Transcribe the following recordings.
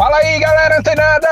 Fala aí, galera antenada!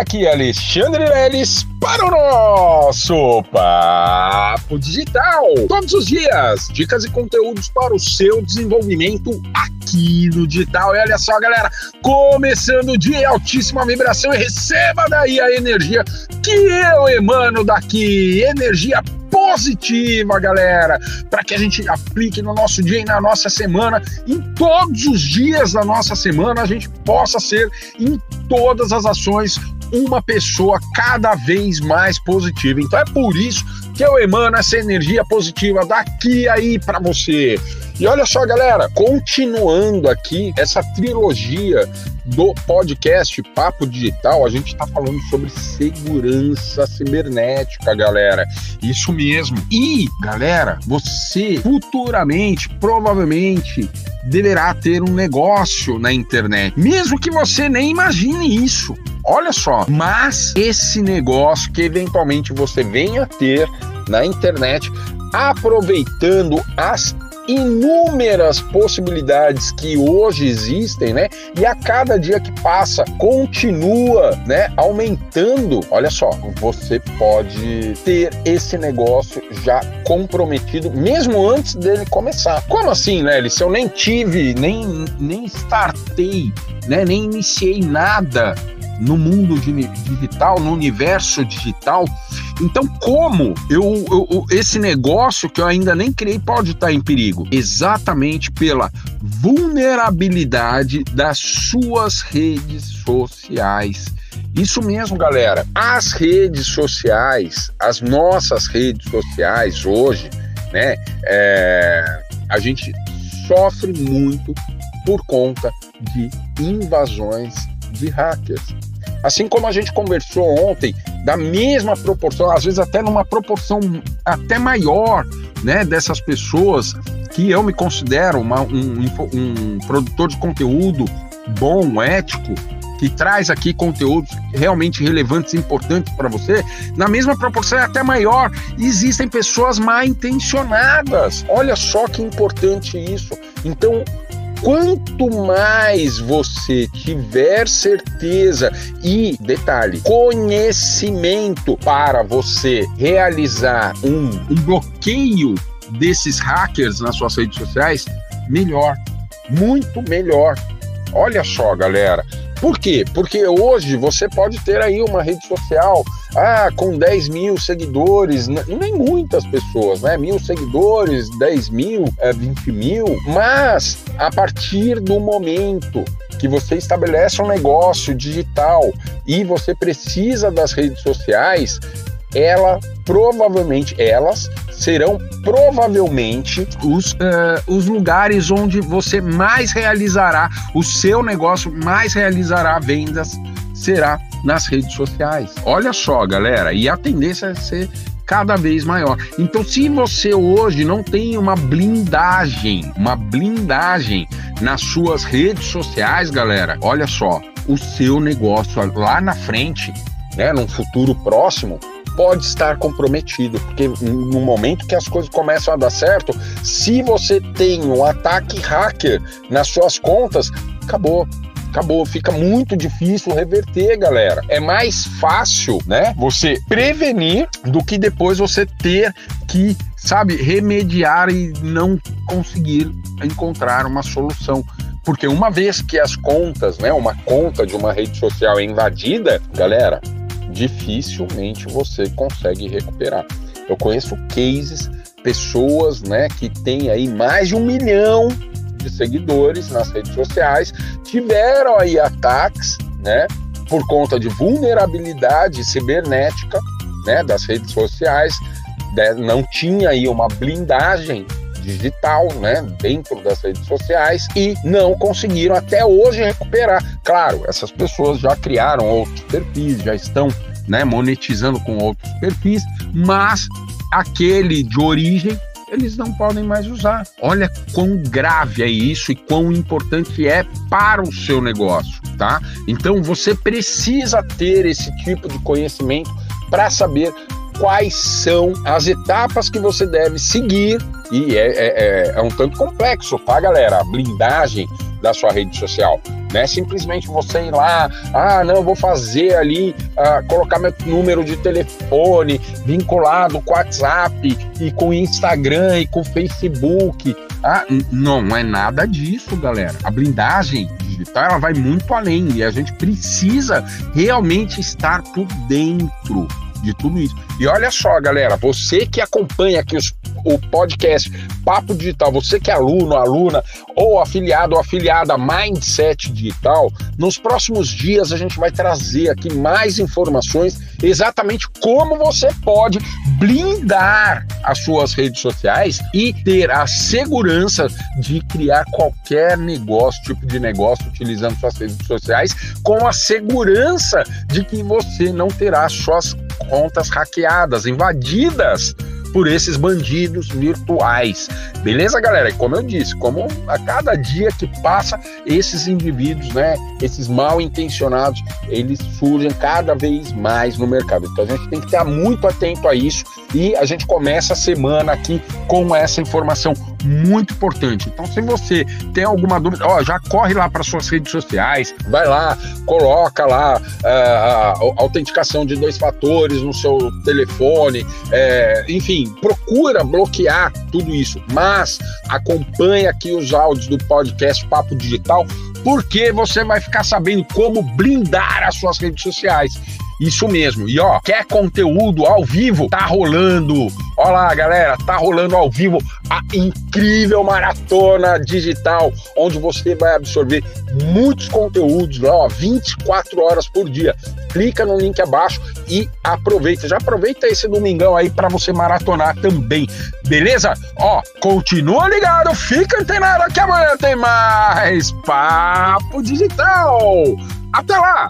Aqui é Alexandre Leles para o nosso Papo Digital. Todos os dias, dicas e conteúdos para o seu desenvolvimento aqui no digital. E olha só, galera, começando o dia, altíssima vibração e receba daí a energia que eu emano daqui. Energia positiva, galera, para que a gente aplique no nosso dia e na nossa semana, em todos os dias da nossa semana, a gente possa ser em todas as ações uma pessoa cada vez mais positiva. Então é por isso que eu emano essa energia positiva daqui aí para você. E olha só, galera, continuando aqui essa trilogia do podcast Papo Digital, a gente está falando sobre segurança cibernética, galera. Isso mesmo. E, galera, você futuramente, provavelmente, deverá ter um negócio na internet, mesmo que você nem imagine isso. Olha só, mas esse negócio que eventualmente você venha a ter na internet, aproveitando as inúmeras possibilidades que hoje existem, né? E a cada dia que passa continua, né, aumentando. Olha só, você pode ter esse negócio já comprometido mesmo antes dele começar. Como assim, né? Se eu nem tive, nem nem startei, né, nem iniciei nada no mundo digital, no universo digital. Então, como eu, eu, esse negócio que eu ainda nem criei pode estar em perigo? Exatamente pela vulnerabilidade das suas redes sociais. Isso mesmo, galera. As redes sociais, as nossas redes sociais hoje, né? É, a gente sofre muito por conta de invasões de hackers. Assim como a gente conversou ontem, da mesma proporção, às vezes até numa proporção até maior, né, dessas pessoas que eu me considero uma, um, um produtor de conteúdo bom, ético, que traz aqui conteúdos realmente relevantes e importantes para você, na mesma proporção é até maior. Existem pessoas mal intencionadas. Olha só que importante isso. Então, Quanto mais você tiver certeza e, detalhe, conhecimento para você realizar um, um bloqueio desses hackers nas suas redes sociais, melhor, muito melhor. Olha só, galera, por quê? Porque hoje você pode ter aí uma rede social ah, com 10 mil seguidores, nem muitas pessoas, né? Mil seguidores, 10 mil, 20 é, mil, mas a partir do momento que você estabelece um negócio digital e você precisa das redes sociais, ela provavelmente elas serão provavelmente os, uh, os lugares onde você mais realizará o seu negócio, mais realizará vendas, será nas redes sociais. Olha só, galera, e a tendência é ser cada vez maior. Então, se você hoje não tem uma blindagem, uma blindagem nas suas redes sociais, galera, olha só, o seu negócio lá na frente, né, num futuro próximo, pode estar comprometido, porque no momento que as coisas começam a dar certo, se você tem um ataque hacker nas suas contas, acabou acabou. Fica muito difícil reverter, galera. É mais fácil, né? Você prevenir do que depois você ter que, sabe, remediar e não conseguir encontrar uma solução. Porque uma vez que as contas, né, uma conta de uma rede social é invadida, galera, dificilmente você consegue recuperar. Eu conheço cases, pessoas né, que têm aí mais de um milhão de seguidores nas redes sociais, tiveram aí ataques né, por conta de vulnerabilidade cibernética né, das redes sociais, né, não tinha aí uma blindagem digital, né, dentro das redes sociais e não conseguiram até hoje recuperar. Claro, essas pessoas já criaram outros perfis, já estão, né, monetizando com outros perfis, mas aquele de origem eles não podem mais usar. Olha quão grave é isso e quão importante é para o seu negócio, tá? Então você precisa ter esse tipo de conhecimento para saber quais são as etapas que você deve seguir. E é, é, é, é um tanto complexo, tá, galera? A blindagem da sua rede social. Não é simplesmente você ir lá, ah, não, vou fazer ali, ah, colocar meu número de telefone vinculado com WhatsApp e com Instagram e com Facebook. Ah, não é nada disso, galera. A blindagem digital ela vai muito além e a gente precisa realmente estar por dentro de tudo isso. E olha só, galera, você que acompanha aqui os, o podcast Papo Digital, você que é aluno, aluna ou afiliado ou afiliada Mindset Digital, nos próximos dias a gente vai trazer aqui mais informações exatamente como você pode blindar as suas redes sociais e ter a segurança de criar qualquer negócio, tipo de negócio, utilizando suas redes sociais, com a segurança de que você não terá suas contas hackeadas, invadidas por esses bandidos virtuais. Beleza, galera? Como eu disse, como a cada dia que passa, esses indivíduos, né, esses mal intencionados, eles surgem cada vez mais no mercado. Então a gente tem que estar muito atento a isso e a gente começa a semana aqui com essa informação muito importante. Então, se você tem alguma dúvida, ó, já corre lá para suas redes sociais, vai lá, coloca lá uh, a autenticação de dois fatores no seu telefone, é, enfim, procura bloquear tudo isso. Mas acompanhe aqui os áudios do podcast Papo Digital, porque você vai ficar sabendo como blindar as suas redes sociais. Isso mesmo. E ó, quer conteúdo ao vivo? Tá rolando. Ó lá, galera, tá rolando ao vivo a incrível maratona digital, onde você vai absorver muitos conteúdos lá, ó, 24 horas por dia. Clica no link abaixo e aproveita. Já aproveita esse domingão aí para você maratonar também. Beleza? Ó, continua ligado, fica antenado que amanhã tem mais Papo Digital. Até lá!